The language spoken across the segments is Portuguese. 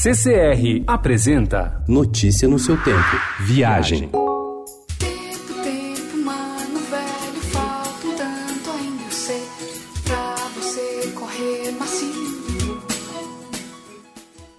CCR apresenta Notícia no seu tempo. Viagem.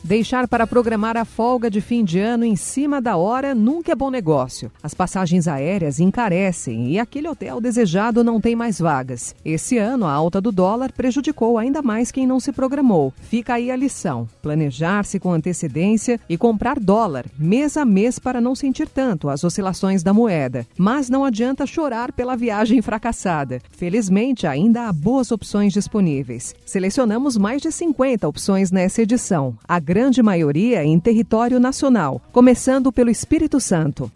Deixar para programar a folga de fim de ano em cima da hora nunca é bom negócio. As passagens aéreas encarecem e aquele hotel desejado não tem mais vagas. Esse ano, a alta do dólar prejudicou ainda mais quem não se programou. Fica aí a lição: planejar-se com antecedência e comprar dólar mês a mês para não sentir tanto as oscilações da moeda. Mas não adianta chorar pela viagem fracassada. Felizmente, ainda há boas opções disponíveis. Selecionamos mais de 50 opções nessa edição. A grande maioria em território nacional, começando pelo Espírito Santo.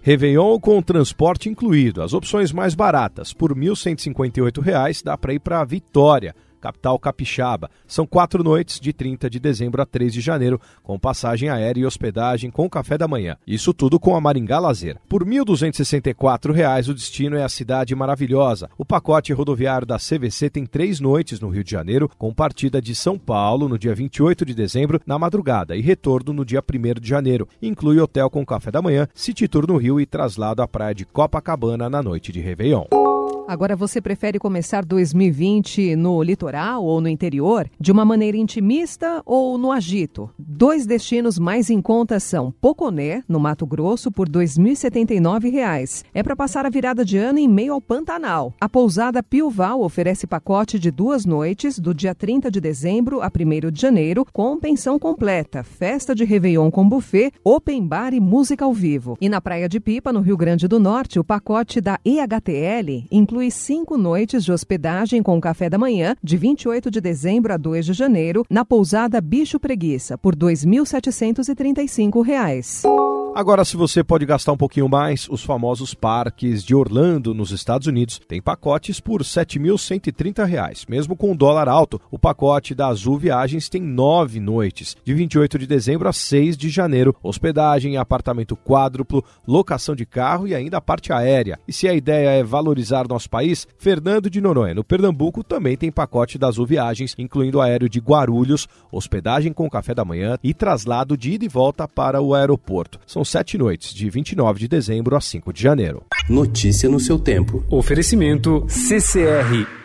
Réveillon com transporte incluído. As opções mais baratas, por R$ 1.158, dá para ir para Vitória, capital capixaba. São quatro noites, de 30 de dezembro a 3 de janeiro, com passagem aérea e hospedagem com café da manhã. Isso tudo com a Maringá Lazer. Por R$ 1.264, o destino é a Cidade Maravilhosa. O pacote rodoviário da CVC tem três noites no Rio de Janeiro, com partida de São Paulo no dia 28 de dezembro, na madrugada, e retorno no dia 1 de janeiro. Inclui hotel com café da manhã, City Tour no Rio e traslado à praia de Copacabana na noite de Réveillon. Agora você prefere começar 2020 no litoral ou no interior, de uma maneira intimista ou no agito? Dois destinos mais em conta são Poconé, no Mato Grosso, por R$ 2.079. É para passar a virada de ano em meio ao Pantanal. A pousada Pilval oferece pacote de duas noites, do dia 30 de dezembro a 1 de janeiro, com pensão completa, festa de Réveillon com buffet, open bar e música ao vivo. E na Praia de Pipa, no Rio Grande do Norte, o pacote da EHTL inclui inclui cinco noites de hospedagem com café da manhã, de 28 de dezembro a 2 de janeiro, na pousada Bicho Preguiça, por R$ 2.735. Agora, se você pode gastar um pouquinho mais, os famosos parques de Orlando, nos Estados Unidos, tem pacotes por R$ 7.130. Mesmo com o dólar alto, o pacote da Azul Viagens tem nove noites, de 28 de dezembro a 6 de janeiro. Hospedagem, apartamento quádruplo, locação de carro e ainda a parte aérea. E se a ideia é valorizar nosso país, Fernando de Noronha, no Pernambuco, também tem pacote da Azul Viagens, incluindo aéreo de Guarulhos, hospedagem com café da manhã e traslado de ida e volta para o aeroporto. São sete noites, de 29 de dezembro a 5 de janeiro. Notícia no seu tempo. Oferecimento CCR